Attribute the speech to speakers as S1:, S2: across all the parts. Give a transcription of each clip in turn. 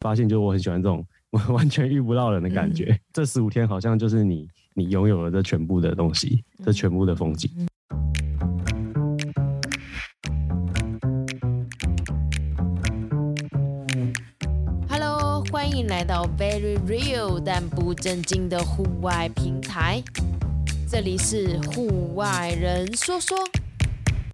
S1: 发现就我很喜欢这种 完全遇不到人的感觉。嗯、这十五天好像就是你你拥有了这全部的东西，嗯、这全部的风景。
S2: Hello，欢迎来到 Very Real 但不正经的户外平台，这里是户外人说说。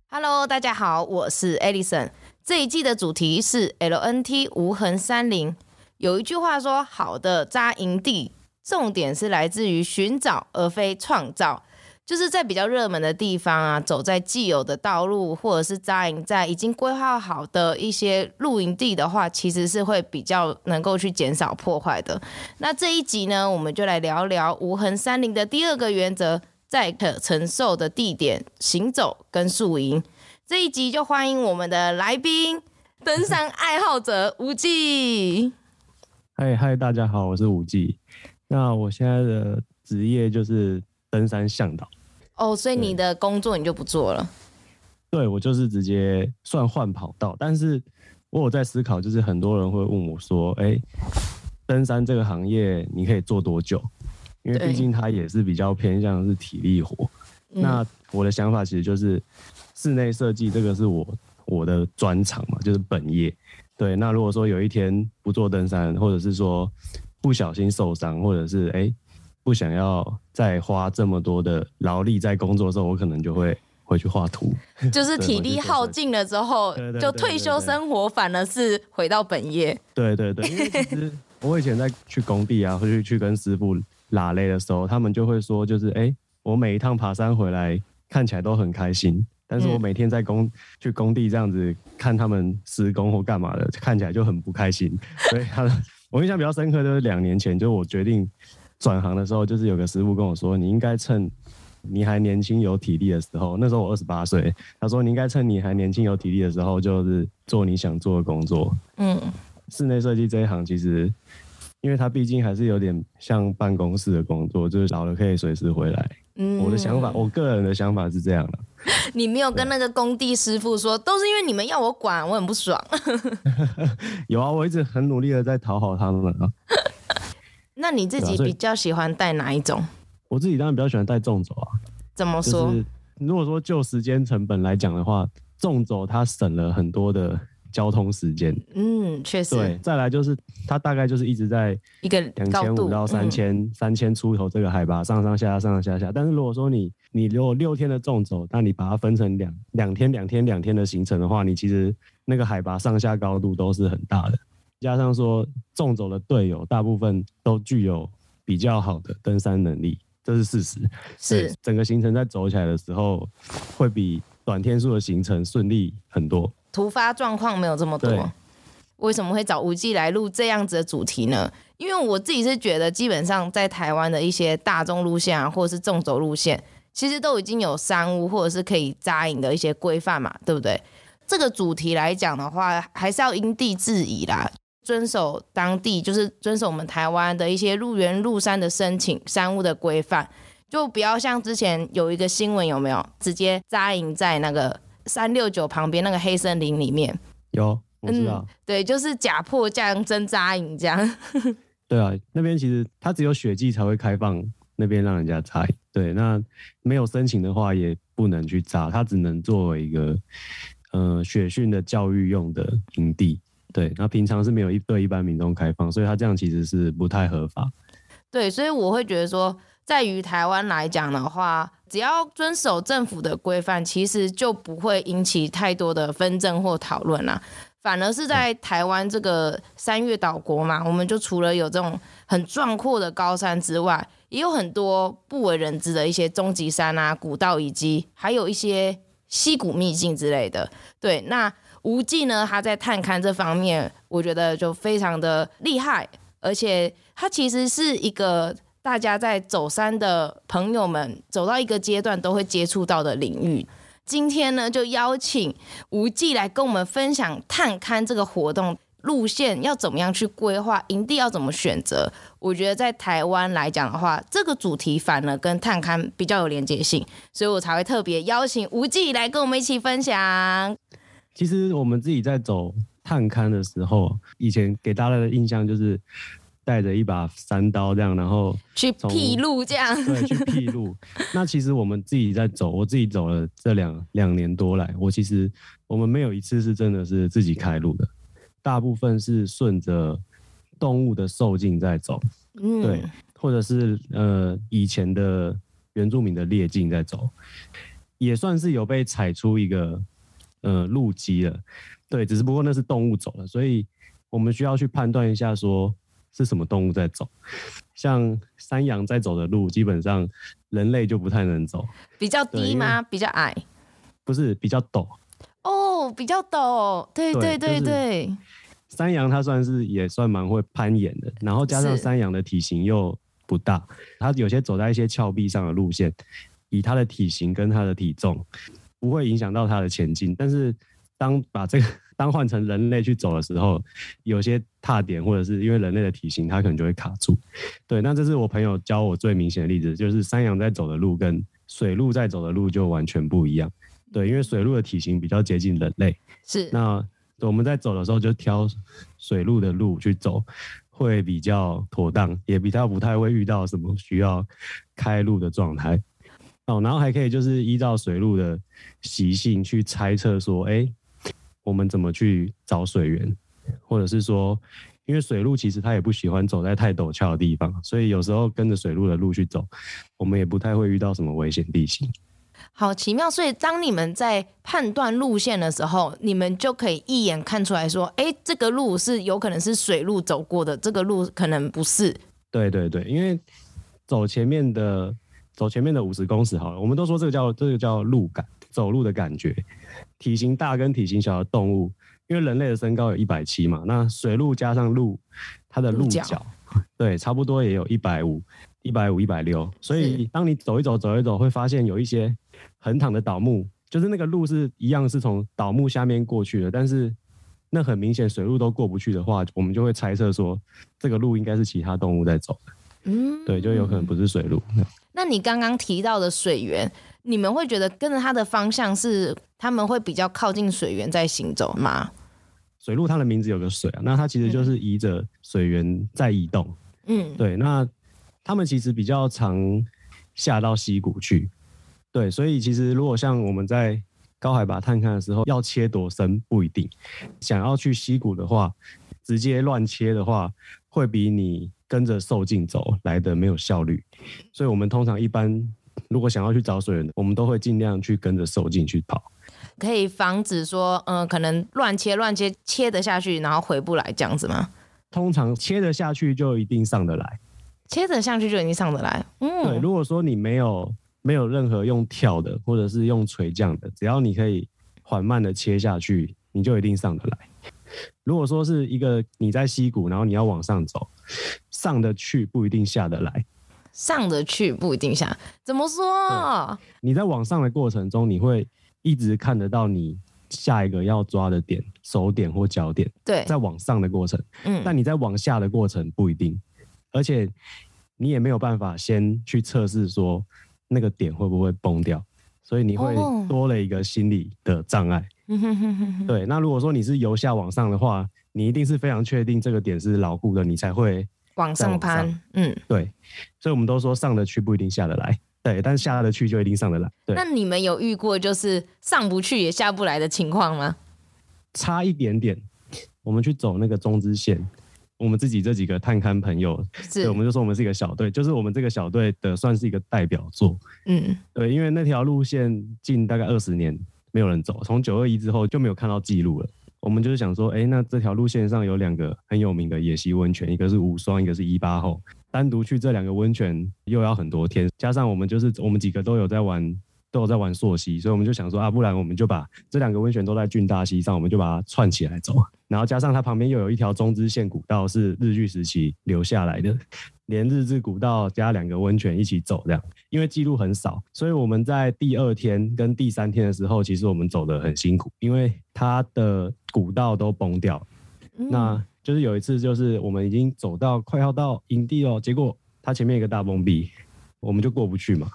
S2: Hello，大家好，我是 Alison。这一季的主题是 LNT 无痕山林。有一句话说：“好的扎营地，重点是来自于寻找而非创造。”就是在比较热门的地方啊，走在既有的道路，或者是扎营在已经规划好的一些露营地的话，其实是会比较能够去减少破坏的。那这一集呢，我们就来聊聊无痕山林的第二个原则，在可承受的地点行走跟宿营。这一集就欢迎我们的来宾，登山爱好者吴季。
S1: 嗨嗨，大家好，我是吴季。那我现在的职业就是登山向导。
S2: 哦，所以你的工作你就不做了？
S1: 对，我就是直接算换跑道。但是我有在思考，就是很多人会问我说：“哎，登山这个行业你可以做多久？”因为毕竟它也是比较偏向是体力活。嗯、那我的想法其实就是。室内设计这个是我我的专长嘛，就是本业。对，那如果说有一天不做登山，或者是说不小心受伤，或者是哎、欸、不想要再花这么多的劳力在工作的时候，我可能就会回去画图。
S2: 就是体力耗尽了之后，就退休生活反而是回到本业。
S1: 对对对，因为其实 我以前在去工地啊，或者去跟师傅拉累的时候，他们就会说，就是哎、欸，我每一趟爬山回来看起来都很开心。但是我每天在工、嗯、去工地这样子看他们施工或干嘛的，看起来就很不开心。所以他，我印象比较深刻就是两年前，就我决定转行的时候，就是有个师傅跟我说，你应该趁你还年轻有体力的时候，那时候我二十八岁，他说你应该趁你还年轻有体力的时候，就是做你想做的工作。嗯，室内设计这一行其实，因为它毕竟还是有点像办公室的工作，就是老了可以随时回来。嗯，我的想法，我个人的想法是这样的。
S2: 你没有跟那个工地师傅说，都是因为你们要我管，我很不爽。
S1: 有啊，我一直很努力的在讨好他们啊。
S2: 那你自己比较喜欢带哪一种？
S1: 我自己当然比较喜欢带纵走啊。
S2: 怎么说？
S1: 就是、如果说就时间成本来讲的话，纵走它省了很多的。交通时间，
S2: 嗯，确实。
S1: 对，再来就是它大概就是一直在一个两千五到三千三千出头这个海拔上上下下上上下下。但是如果说你你如果六天的纵走，那你把它分成两两天两天两天的行程的话，你其实那个海拔上下高度都是很大的。加上说纵走的队友大部分都具有比较好的登山能力，这是事实。
S2: 是
S1: 整个行程在走起来的时候，会比短天数的行程顺利很多。
S2: 突发状况没有这么多，为什么会找无忌来录这样子的主题呢？因为我自己是觉得，基本上在台湾的一些大众路线啊，或者是纵走路线，其实都已经有商务或者是可以扎营的一些规范嘛，对不对？这个主题来讲的话，还是要因地制宜啦，遵守当地，就是遵守我们台湾的一些入园入山的申请山务的规范，就不要像之前有一个新闻有没有，直接扎营在那个。三六九旁边那个黑森林里面
S1: 有，我知道，
S2: 嗯、对，就是假破降真扎营这样。
S1: 对啊，那边其实它只有雪季才会开放那边让人家扎营。对，那没有申请的话也不能去扎，它只能作为一个呃雪训的教育用的营地。对，那平常是没有一对一般民众开放，所以它这样其实是不太合法。
S2: 对，所以我会觉得说。在于台湾来讲的话，只要遵守政府的规范，其实就不会引起太多的纷争或讨论啦。反而是在台湾这个三月岛国嘛，我们就除了有这种很壮阔的高山之外，也有很多不为人知的一些终极山啊、古道以及还有一些溪谷秘境之类的。对，那无忌呢，他在探勘这方面，我觉得就非常的厉害，而且他其实是一个。大家在走山的朋友们走到一个阶段都会接触到的领域，今天呢就邀请吴记来跟我们分享探勘这个活动路线要怎么样去规划，营地要怎么选择。我觉得在台湾来讲的话，这个主题反而跟探勘比较有连接性，所以我才会特别邀请吴记来跟我们一起分享。
S1: 其实我们自己在走探勘的时候，以前给大家的印象就是带着一把三刀这样，然后
S2: 去辟路这样。
S1: 对，去辟路。那其实我们自己在走，我自己走了这两两年多来，我其实我们没有一次是真的是自己开路的，大部分是顺着动物的兽径在走。嗯，对，或者是呃以前的原住民的猎径在走，也算是有被踩出一个呃路基了。对，只是不过那是动物走了，所以我们需要去判断一下，说是什么动物在走。像山羊在走的路，基本上人类就不太能走。
S2: 比较低吗？比较矮？
S1: 不是，比较陡。
S2: 哦，比较陡。对对对对，对。
S1: 山羊它算是也算蛮会攀岩的，然后加上山羊的体型又不大，它有些走在一些峭壁上的路线，以它的体型跟它的体重，不会影响到它的前进，但是。当把这个当换成人类去走的时候，有些踏点或者是因为人类的体型，它可能就会卡住。对，那这是我朋友教我最明显的例子，就是山羊在走的路跟水路在走的路就完全不一样。对，因为水路的体型比较接近人类，
S2: 是。
S1: 那我们在走的时候就挑水路的路去走，会比较妥当，也比较不太会遇到什么需要开路的状态。哦，然后还可以就是依照水路的习性去猜测说，哎。我们怎么去找水源，或者是说，因为水路其实它也不喜欢走在太陡峭的地方，所以有时候跟着水路的路去走，我们也不太会遇到什么危险地形。
S2: 好奇妙，所以当你们在判断路线的时候，你们就可以一眼看出来说，哎，这个路是有可能是水路走过的，这个路可能不是。
S1: 对对对，因为走前面的走前面的五十公尺好了，我们都说这个叫这个叫路感，走路的感觉。体型大跟体型小的动物，因为人类的身高有一百七嘛，那水鹿加上鹿，它的鹿角，鹿角对，差不多也有一百五、一百五、一百六。所以当你走一走、走一走，会发现有一些横躺的倒木，就是那个路是一样是从倒木下面过去的，但是那很明显水路都过不去的话，我们就会猜测说这个路应该是其他动物在走的。嗯，对，就有可能不是水路。
S2: 那你刚刚提到的水源，你们会觉得跟着它的方向是他们会比较靠近水源在行走吗？
S1: 水鹿它的名字有个水啊，那它其实就是依着水源在移动。嗯，对，那他们其实比较常下到溪谷去。对，所以其实如果像我们在高海拔探勘的时候，要切多深不一定。想要去溪谷的话，直接乱切的话，会比你跟着受径走来的没有效率。所以我们通常一般。如果想要去找水源，我们都会尽量去跟着兽径去跑，
S2: 可以防止说，嗯、呃，可能乱切乱切切得下去，然后回不来这样子吗？
S1: 通常切得下去就一定上得来，
S2: 切得下去就一定上得来。嗯，
S1: 对。如果说你没有没有任何用跳的，或者是用垂降的，只要你可以缓慢的切下去，你就一定上得来。如果说是一个你在溪谷，然后你要往上走，上得去不一定下得来。
S2: 上得去不一定下，怎么说？
S1: 你在往上的过程中，你会一直看得到你下一个要抓的点，手点或脚点。
S2: 对，
S1: 在往上的过程，嗯，但你在往下的过程不一定，而且你也没有办法先去测试说那个点会不会崩掉，所以你会多了一个心理的障碍。哦、对，那如果说你是由下往上的话，你一定是非常确定这个点是牢固的，你才会。
S2: 往上攀，嗯，
S1: 对，所以我们都说上得去不一定下得来，对，但是下得去就一定上得来。对，
S2: 那你们有遇过就是上不去也下不来的情况吗？
S1: 差一点点，我们去走那个中支线，我们自己这几个探勘朋友，是对，我们就说我们是一个小队，就是我们这个小队的算是一个代表作，嗯，对，因为那条路线近大概二十年没有人走，从九二一之后就没有看到记录了。我们就是想说，哎，那这条路线上有两个很有名的野溪温泉，一个是五双，一个是一八后。单独去这两个温泉又要很多天，加上我们就是我们几个都有在玩，都有在玩溯溪，所以我们就想说啊，不然我们就把这两个温泉都在郡大溪上，我们就把它串起来走。然后加上它旁边又有一条中支线古道，是日据时期留下来的。连日治古道加两个温泉一起走，这样，因为记录很少，所以我们在第二天跟第三天的时候，其实我们走得很辛苦，因为它的古道都崩掉。嗯、那就是有一次，就是我们已经走到快要到营地了，结果它前面一个大崩壁，我们就过不去嘛。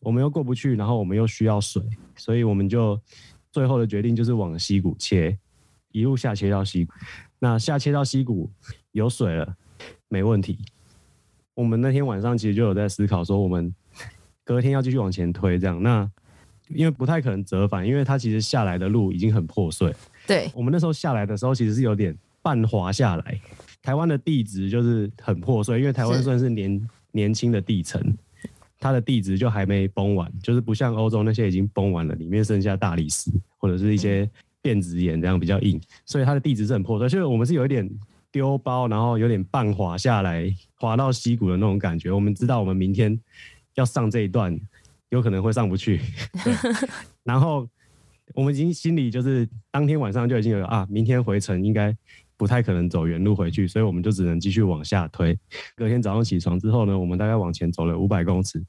S1: 我们又过不去，然后我们又需要水，所以我们就最后的决定就是往溪谷切，一路下切到溪谷。那下切到溪谷有水了，没问题。我们那天晚上其实就有在思考说，我们隔天要继续往前推，这样。那因为不太可能折返，因为它其实下来的路已经很破碎。
S2: 对，
S1: 我们那时候下来的时候，其实是有点半滑下来。台湾的地质就是很破碎，因为台湾算是年是年轻的地层，它的地质就还没崩完，就是不像欧洲那些已经崩完了，里面剩下大理石或者是一些变质岩这样比较硬，所以它的地质是很破碎。所以我们是有一点丢包，然后有点半滑下来，滑到溪谷的那种感觉。我们知道我们明天要上这一段，有可能会上不去，然后我们已经心里就是当天晚上就已经有啊，明天回程应该。不太可能走原路回去，所以我们就只能继续往下推。隔天早上起床之后呢，我们大概往前走了五百公尺，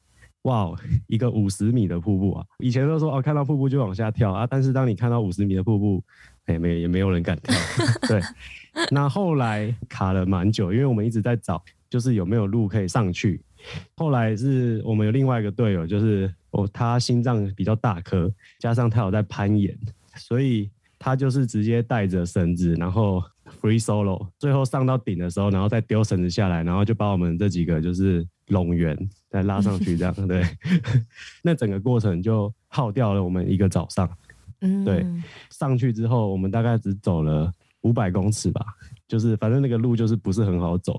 S1: 哇，一个五十米的瀑布啊！以前都说哦，看到瀑布就往下跳啊，但是当你看到五十米的瀑布，哎，没也没有人敢跳。对，那后来卡了蛮久，因为我们一直在找，就是有没有路可以上去。后来是我们有另外一个队友，就是哦，他心脏比较大颗，加上他有在攀岩，所以他就是直接带着绳子，然后。Free solo，最后上到顶的时候，然后再丢绳子下来，然后就把我们这几个就是拢圆再拉上去，这样 对。那整个过程就耗掉了我们一个早上。嗯，对。上去之后，我们大概只走了五百公尺吧，就是反正那个路就是不是很好走，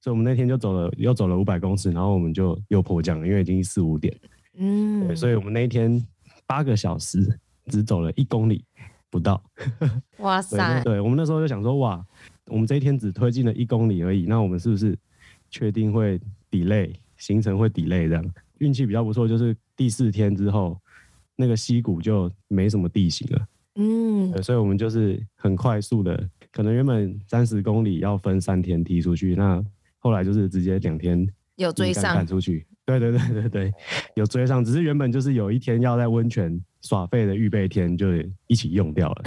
S1: 所以我们那天就走了又走了五百公尺，然后我们就又迫降了，因为已经四五点。嗯，对，所以我们那一天八个小时只走了一公里。不到，
S2: 哇塞！
S1: 对，我们那时候就想说，哇，我们这一天只推进了一公里而已，那我们是不是确定会 delay 行程会 delay 这样？运气比较不错，就是第四天之后，那个溪谷就没什么地形了，嗯，所以我们就是很快速的，可能原本三十公里要分三天踢出去，那后来就是直接两天
S2: 有追上
S1: 赶出去，对对对对对，有追上，只是原本就是有一天要在温泉。耍废的预备天就一起用掉了，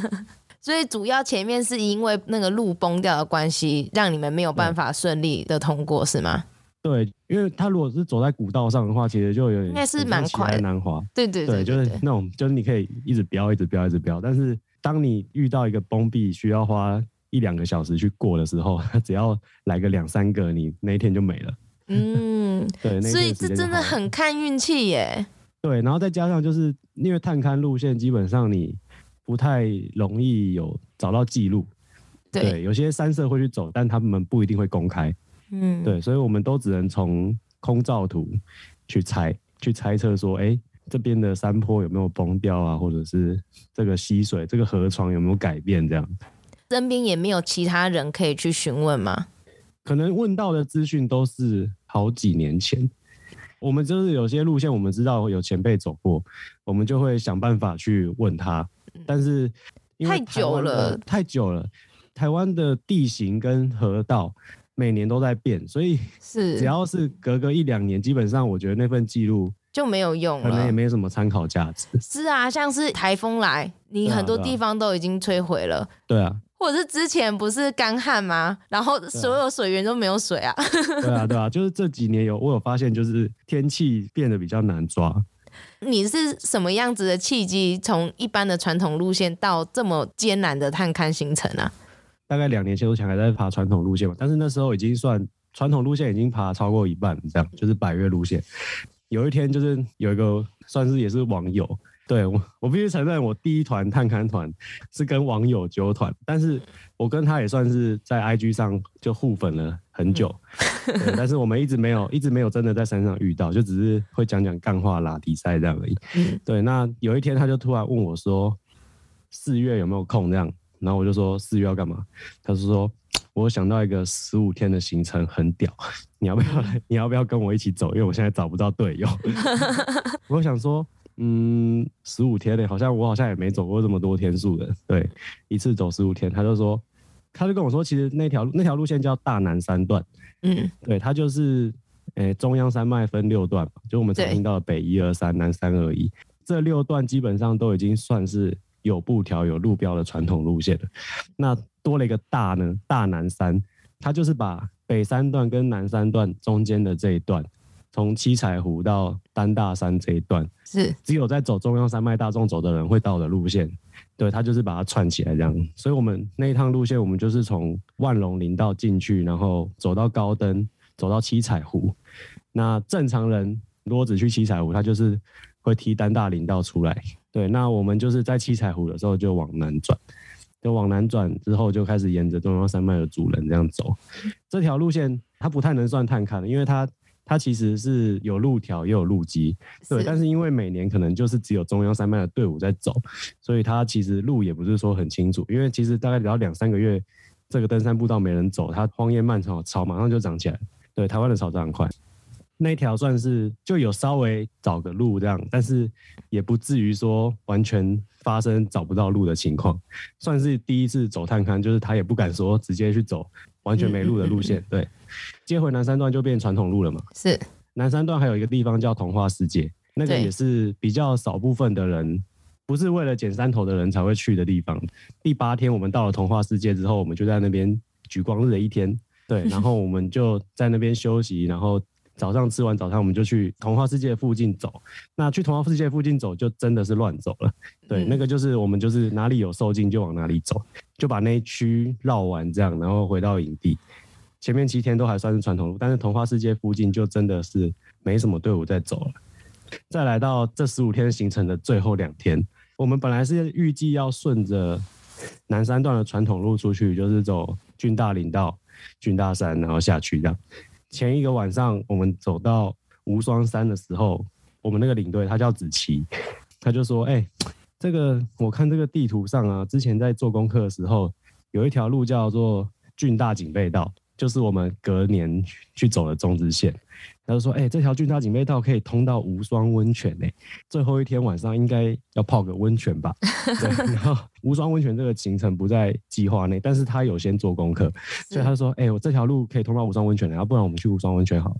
S2: 所以主要前面是因为那个路崩掉的关系，让你们没有办法顺利的通过，是吗？
S1: 对，因为他如果是走在古道上的话，其实就有点应该是蛮快难滑，
S2: 对对对，对，
S1: 就是那种就是你可以一直飙，一直飙，一直飙。但是当你遇到一个崩壁，需要花一两个小时去过的时候，只要来个两三个，你那一天就没了。嗯，对，
S2: 所以这真的很看运气耶。
S1: 对，然后再加上就是因为探勘路线，基本上你不太容易有找到记录。对，对，有些山社会去走，但他们不一定会公开。嗯，对，所以我们都只能从空照图去猜，去猜测说，哎，这边的山坡有没有崩掉啊，或者是这个溪水、这个河床有没有改变这样。
S2: 身边也没有其他人可以去询问吗？
S1: 可能问到的资讯都是好几年前。我们就是有些路线，我们知道有前辈走过，我们就会想办法去问他。但是因为
S2: 太久了，
S1: 太久了，台湾的地形跟河道每年都在变，所以是只要是隔个一两年，基本上我觉得那份记录
S2: 就没有用了，
S1: 可能也没什么参考价值。
S2: 是啊，像是台风来，你很多地方都已经摧毁了。
S1: 对啊。
S2: 或者是之前不是干旱吗？然后所有水源都没有水啊。
S1: 对啊，对啊，就是这几年有我有发现，就是天气变得比较难抓。
S2: 你是什么样子的契机，从一般的传统路线到这么艰难的探勘行程啊？
S1: 大概两年前，我想还在爬传统路线嘛，但是那时候已经算传统路线已经爬超过一半，这样就是百越路线。有一天，就是有一个算是也是网友。对我，我必须承认，我第一团探勘团是跟网友揪团，但是我跟他也算是在 IG 上就互粉了很久，对，但是我们一直没有，一直没有真的在山上遇到，就只是会讲讲干话、拉比赛这样而已。对，那有一天他就突然问我说：“四月有没有空？”这样，然后我就说：“四月要干嘛？”他是说：“我想到一个十五天的行程，很屌，你要不要来？你要不要跟我一起走？因为我现在找不到队友。”我想说。嗯，十五天嘞，好像我好像也没走过这么多天数的，对，一次走十五天。他就说，他就跟我说，其实那条那条路线叫大南三段，嗯，对，它就是，诶、欸，中央山脉分六段，就我们常听到的北一二三，南三二一，这六段基本上都已经算是有布条、有路标的传统路线的。那多了一个大呢，大南山，它就是把北三段跟南三段中间的这一段。从七彩湖到丹大山这一段是只有在走中央山脉大众走的人会到的路线，对，它就是把它串起来这样。所以我们那一趟路线，我们就是从万隆林道进去，然后走到高登，走到七彩湖。那正常人如果只去七彩湖，他就是会踢丹大林道出来。对，那我们就是在七彩湖的时候就往南转，就往南转之后就开始沿着中央山脉的主人这样走。这条路线它不太能算探勘，因为它它其实是有路条也有路基，对。但是因为每年可能就是只有中央山脉的队伍在走，所以它其实路也不是说很清楚。因为其实大概只要两三个月，这个登山步道没人走，它荒烟漫草，草马上就长起来。对，台湾的草长很快。那一条算是就有稍微找个路这样，但是也不至于说完全发生找不到路的情况，算是第一次走探勘，就是他也不敢说直接去走完全没路的路线。对，接回南山段就变传统路了嘛。
S2: 是，
S1: 南山段还有一个地方叫童话世界，那个也是比较少部分的人，不是为了捡山头的人才会去的地方。第八天我们到了童话世界之后，我们就在那边举光日的一天，对，然后我们就在那边休息，然后。早上吃完早餐，我们就去童话世界附近走。那去童话世界附近走，就真的是乱走了。对，那个就是我们就是哪里有受尽就往哪里走，就把那一区绕完这样，然后回到营地。前面七天都还算是传统路，但是童话世界附近就真的是没什么队伍在走了。再来到这十五天行程的最后两天，我们本来是预计要顺着南山段的传统路出去，就是走军大林道、军大山，然后下去这样。前一个晚上，我们走到无双山的时候，我们那个领队他叫子琪，他就说：“哎、这个我看这个地图上啊，之前在做功课的时候，有一条路叫做郡大警备道，就是我们隔年去走的中支线。”他就说：“哎、欸，这条郡大警备道可以通到无双温泉呢。最后一天晚上应该要泡个温泉吧？对。然后无双温泉这个行程不在计划内，但是他有先做功课，所以他就说：哎、欸，我这条路可以通到无双温泉，然后不然我们去无双温泉好了。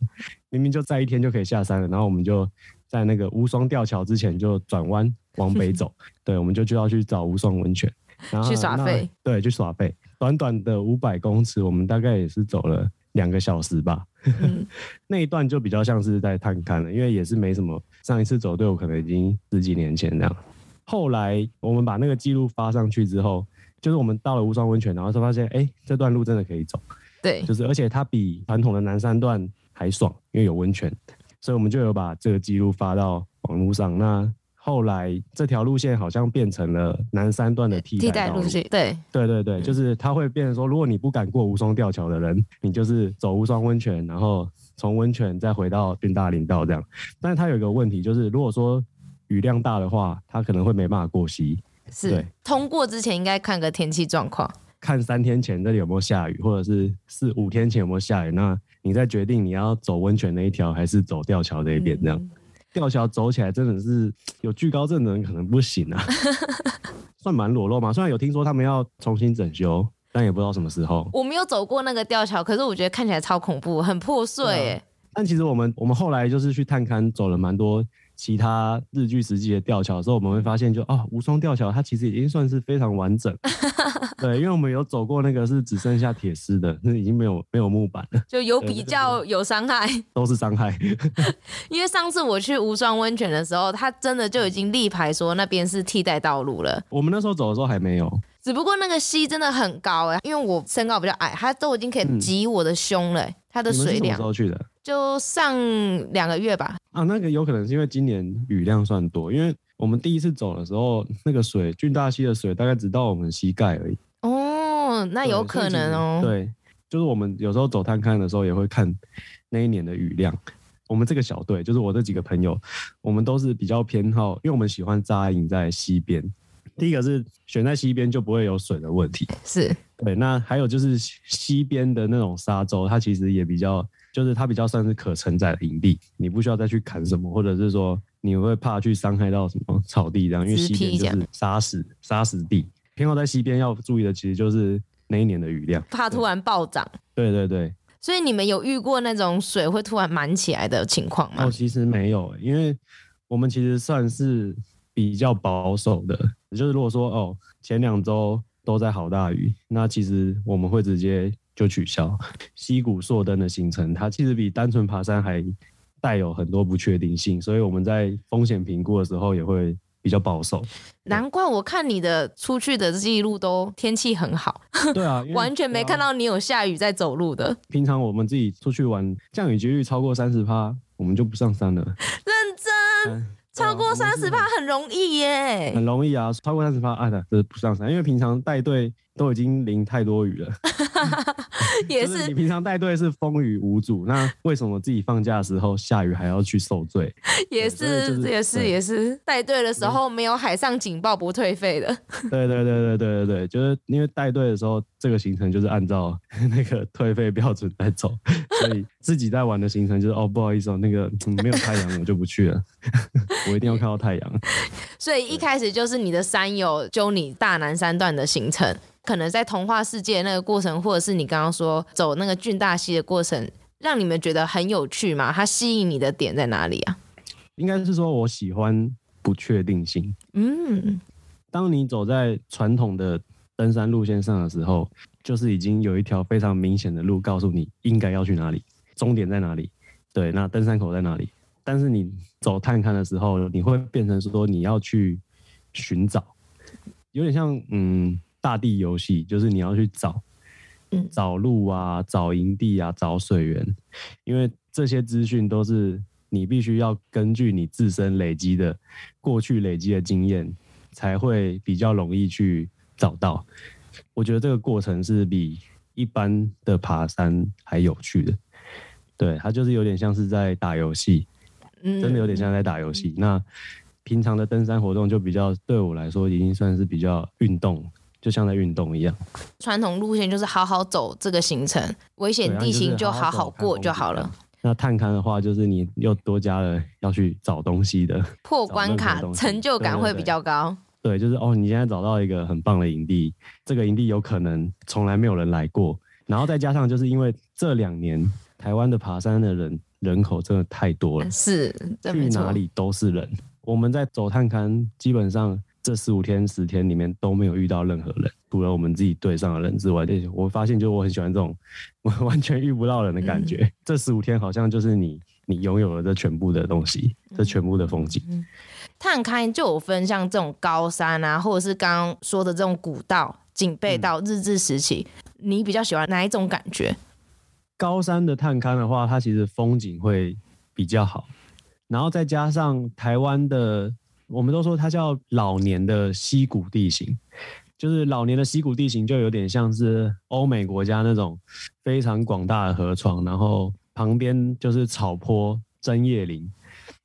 S1: 明明就在一天就可以下山了，然后我们就在那个无双吊桥之前就转弯往北走。对，我们就就要去找无双温泉，然后
S2: 去耍费。
S1: 对，去耍废。短短的五百公尺，我们大概也是走了。”两个小时吧，嗯、那一段就比较像是在探勘了，因为也是没什么。上一次走队伍可能已经十几年前这样。后来我们把那个记录发上去之后，就是我们到了无双温泉，然后才发现，哎、欸，这段路真的可以走。
S2: 对，
S1: 就是而且它比传统的南山段还爽，因为有温泉，所以我们就有把这个记录发到网络上。那后来这条路线好像变成了南三段的替代路线，
S2: 对
S1: 对对对，就是它会变成说，如果你不敢过无双吊桥的人，你就是走无双温泉，然后从温泉再回到郡大林道这样。但是它有一个问题，就是如果说雨量大的话，它可能会没办法过溪。
S2: 是，通过之前应该看个天气状况，
S1: 看三天前这里有没有下雨，或者是四五天前有没有下雨，那你再决定你要走温泉那一条，还是走吊桥这一边这样。嗯吊桥走起来真的是 有惧高症的人可能不行啊，算蛮裸露嘛。虽然有听说他们要重新整修，但也不知道什么时候。
S2: 我没有走过那个吊桥，可是我觉得看起来超恐怖，很破碎哎。
S1: 但其实我们我们后来就是去探勘，走了蛮多。其他日据时期的吊桥的时候，我们会发现就，就哦，无双吊桥它其实已经算是非常完整，对，因为我们有走过那个是只剩下铁丝的，那已经没有没有木板了，
S2: 就有比较有伤害，
S1: 都是伤害。
S2: 因为上次我去无双温泉的时候，它真的就已经立牌说那边是替代道路了。
S1: 我们那时候走的时候还没有，
S2: 只不过那个溪真的很高哎，因为我身高比较矮，它都已经可以挤我的胸了，它的水量。
S1: 什么时候去的？
S2: 就上两个月吧。
S1: 啊，那个有可能是因为今年雨量算多，因为我们第一次走的时候，那个水俊大溪的水大概只到我们膝盖而已。
S2: 哦，那有可能哦。
S1: 对，就是我们有时候走探勘的时候也会看那一年的雨量。我们这个小队，就是我这几个朋友，我们都是比较偏好，因为我们喜欢扎营在溪边。第一个是选在溪边就不会有水的问题。
S2: 是。
S1: 对，那还有就是溪边的那种沙洲，它其实也比较。就是它比较算是可承载的营地，你不需要再去砍什么，或者是说你会怕去伤害到什么草地这样，因为溪边就是沙石沙石地，偏好在溪边要注意的其实就是那一年的雨量，
S2: 怕突然暴涨。
S1: 对对对。
S2: 所以你们有遇过那种水会突然满起来的情况吗？
S1: 哦，其实没有，因为我们其实算是比较保守的，就是如果说哦前两周都在好大雨，那其实我们会直接。就取消溪谷硕登的行程，它其实比单纯爬山还带有很多不确定性，所以我们在风险评估的时候也会比较保守。
S2: 难怪我看你的出去的记录都天气很好。
S1: 对啊，
S2: 完全没看到你有下雨在走路的。
S1: 平常我们自己出去玩，降雨几率超过三十趴，我们就不上山了。
S2: 认真。嗯超过三十趴很容易耶，
S1: 很容易啊！超过三十趴，哎的，这是不上山，因为平常带队都已经淋太多雨了。
S2: 也是，
S1: 是你平常带队是风雨无阻，那为什么自己放假的时候下雨还要去受罪？
S2: 也是，就是、也是，也是带队的时候没有海上警报不退费的。
S1: 对对对对对对对，就是因为带队的时候这个行程就是按照那个退费标准来走，所以自己在玩的行程就是哦，不好意思哦，那个、嗯、没有太阳我就不去了。我一定要看到太阳，
S2: 所以一开始就是你的山友揪你大南山段的行程，可能在童话世界那个过程，或者是你刚刚说走那个俊大溪的过程，让你们觉得很有趣吗？它吸引你的点在哪里啊？
S1: 应该是说我喜欢不确定性。嗯，当你走在传统的登山路线上的时候，就是已经有一条非常明显的路告诉你应该要去哪里，终点在哪里，对，那登山口在哪里。但是你走探勘的时候，你会变成说你要去寻找，有点像嗯大地游戏，就是你要去找，找路啊，找营地啊，找水源，因为这些资讯都是你必须要根据你自身累积的过去累积的经验，才会比较容易去找到。我觉得这个过程是比一般的爬山还有趣的，对，它就是有点像是在打游戏。真的有点像在打游戏。嗯。那平常的登山活动就比较对我来说已经算是比较运动，就像在运动一样。
S2: 传统路线就是好好走这个行程，危险地形就好好过就好了。
S1: 那探勘的话，就是你又多加了要去找东西的
S2: 破关卡，成就感会比较高。
S1: 对，就是哦，你现在找到一个很棒的营地，这个营地有可能从来没有人来过，然后再加上就是因为这两年台湾的爬山的人。人口真的太多了，
S2: 是
S1: 去哪里都是人。我们在走探勘，基本上这十五天、十天里面都没有遇到任何人，除了我们自己队上的人之外。我发现，就我很喜欢这种完全遇不到人的感觉。嗯、这十五天好像就是你，你拥有了这全部的东西，这全部的风景。
S2: 嗯嗯、探勘就有分像这种高山啊，或者是刚刚说的这种古道、警备道、日治时期，嗯、你比较喜欢哪一种感觉？
S1: 高山的探勘的话，它其实风景会比较好，然后再加上台湾的，我们都说它叫老年的溪谷地形，就是老年的溪谷地形就有点像是欧美国家那种非常广大的河床，然后旁边就是草坡、针叶林。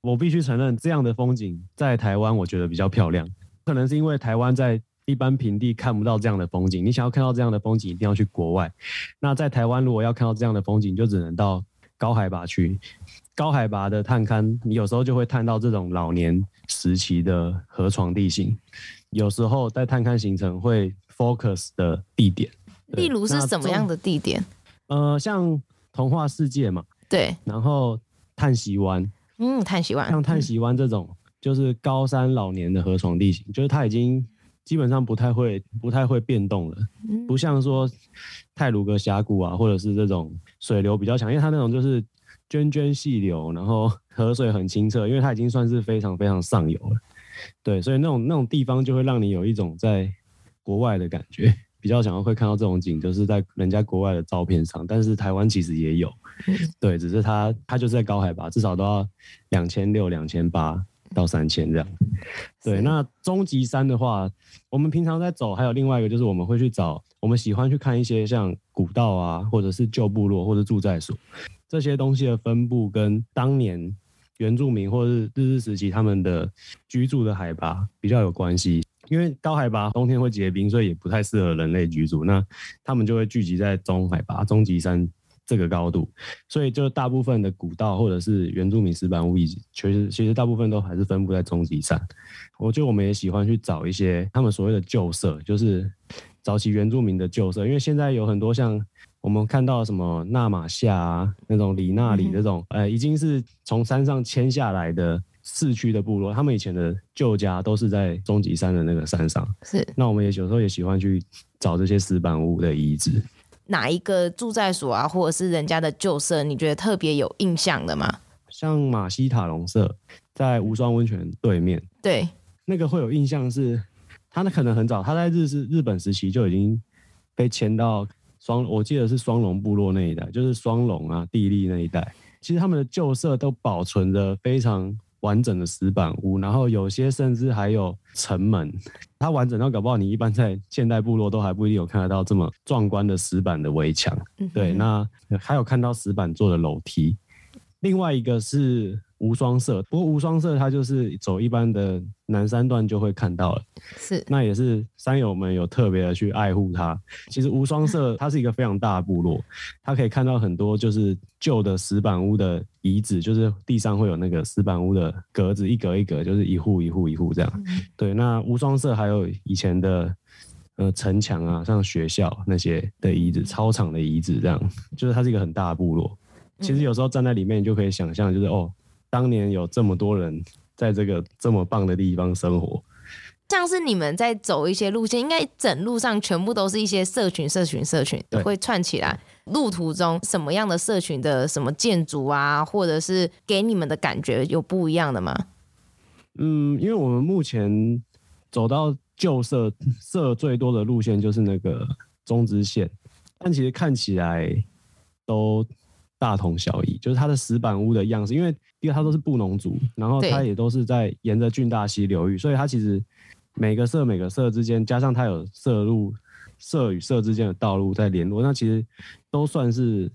S1: 我必须承认，这样的风景在台湾我觉得比较漂亮，可能是因为台湾在。一般平地看不到这样的风景，你想要看到这样的风景，一定要去国外。那在台湾，如果要看到这样的风景，就只能到高海拔区。高海拔的探勘，你有时候就会探到这种老年时期的河床地形。有时候在探勘行程会 focus 的地点，
S2: 例如是什么样的地点？
S1: 呃，像童话世界嘛，
S2: 对。
S1: 然后叹息湾，
S2: 嗯，叹息湾，
S1: 像叹息湾这种，嗯，就是高山老年的河床地形，就是它已经。基本上不太会，不太会变动了，不像说泰鲁阁峡谷啊，或者是这种水流比较强，因为它那种就是涓涓细流，然后河水很清澈，因为它已经算是非常非常上游了。对，所以那种那种地方就会让你有一种在国外的感觉，比较想要会看到这种景，就是在人家国外的照片上，但是台湾其实也有，对，只是它它就是在高海拔，至少都要两千六、两千八。到三千这样，对。那终极山的话，我们平常在走，还有另外一个就是我们会去找，我们喜欢去看一些像古道啊，或者是旧部落或者住在所这些东西的分布，跟当年原住民或是日治时期他们的居住的海拔比较有关系。因为高海拔冬天会结冰，所以也不太适合人类居住。那他们就会聚集在中海拔、中级山。这个高度，所以就大部分的古道或者是原住民石板屋遗址，其实其实大部分都还是分布在中级山。我觉得我们也喜欢去找一些他们所谓的旧社，就是早期原住民的旧社，因为现在有很多像我们看到什么纳玛夏啊那种里纳里那种，呃，已经是从山上迁下来的市区的部落，他们以前的旧家都是在终级山的那个山上。
S2: 是，
S1: 那我们也有时候也喜欢去找这些石板屋的遗址。
S2: 哪一个住在所啊，或者是人家的旧社，你觉得特别有印象的吗？
S1: 像马西塔隆社，在无双温泉对面。
S2: 对，
S1: 那个会有印象是，他那可能很早，他在日日日本时期就已经被迁到双，我记得是双龙部落那一带，就是双龙啊、地利那一带。其实他们的旧社都保存着非常完整的石板屋，然后有些甚至还有城门。它完整到搞不好你一般在现代部落都还不一定有看得到这么壮观的石板的围墙。对，那还有看到石板做的楼梯。另外一个是。无双社，不过无双社它就是走一般的南山段就会看到了，
S2: 是，
S1: 那也是山友们有特别的去爱护它。其实无双社它是一个非常大的部落，它可以看到很多就是旧的石板屋的遗址，就是地上会有那个石板屋的格子，一格一格，就是一户一户一户这样。嗯、对，那无双社还有以前的呃城墙啊，像学校那些的遗址、操场的遗址这样，就是它是一个很大的部落。其实有时候站在里面，你就可以想象，就是哦。当年有这么多人在这个这么棒的地方生活，
S2: 像是你们在走一些路线，应该整路上全部都是一些社群、社群、社群会串起来。路途中什么样的社群的什么建筑啊，或者是给你们的感觉有不一样的吗？
S1: 嗯，因为我们目前走到旧社社最多的路线就是那个中支线，但其实看起来都。大同小异，就是它的石板屋的样式，因为因为它都是布农族，然后它也都是在沿着郡大溪流域，所以它其实每个社每个社之间，加上它有社路，社与社之间的道路在联络，那其实都算是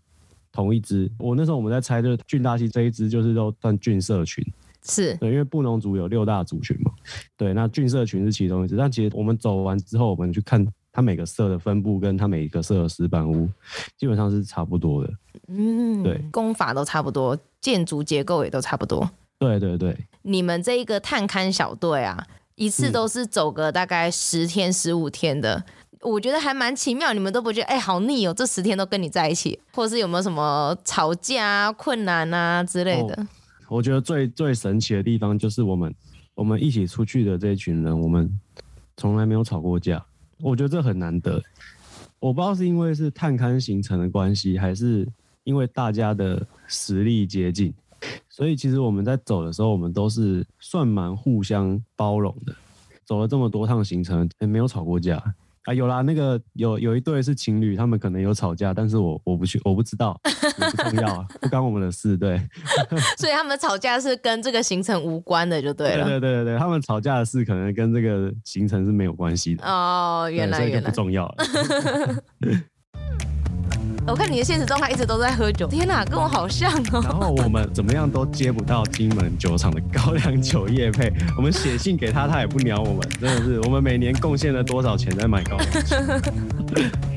S1: 同一支。我那时候我们在猜，就是郡大溪这一支就是都算郡社群，
S2: 是
S1: 对，因为布农族有六大族群嘛，对，那郡社群是其中一支。但其实我们走完之后，我们去看。它每个色的分布跟它每一个色的石板屋基本上是差不多的，
S2: 嗯，对，工法都差不多，建筑结构也都差不多。
S1: 对对对。
S2: 你们这一个探勘小队啊，一次都是走个大概十天十五天的，我觉得还蛮奇妙。你们都不觉得哎、欸、好腻哦？这十天都跟你在一起，或者是有没有什么吵架啊、困难啊之类的？哦、
S1: 我觉得最最神奇的地方就是我们我们一起出去的这一群人，我们从来没有吵过架。我觉得这很难得，我不知道是因为是探勘行程的关系，还是因为大家的实力接近，所以其实我们在走的时候，我们都是算蛮互相包容的。走了这么多趟行程，也没有吵过架。啊，有啦，那个有有一对是情侣，他们可能有吵架，但是我我不去，我不知道，不重要啊，不关我们的事，对。
S2: 所以他们吵架是跟这个行程无关的，就对了。
S1: 对对对对，他们吵架的事可能跟这个行程是没有关系的。
S2: 哦，原来原来。
S1: 不重要了。
S2: 我看你的现实状态一直都在喝酒，天哪，跟我好像哦。
S1: 然后我们怎么样都接不到金门酒厂的高粱酒业配，我们写信给他，他也不鸟我们，真的是，我们每年贡献了多少钱在买高粱酒？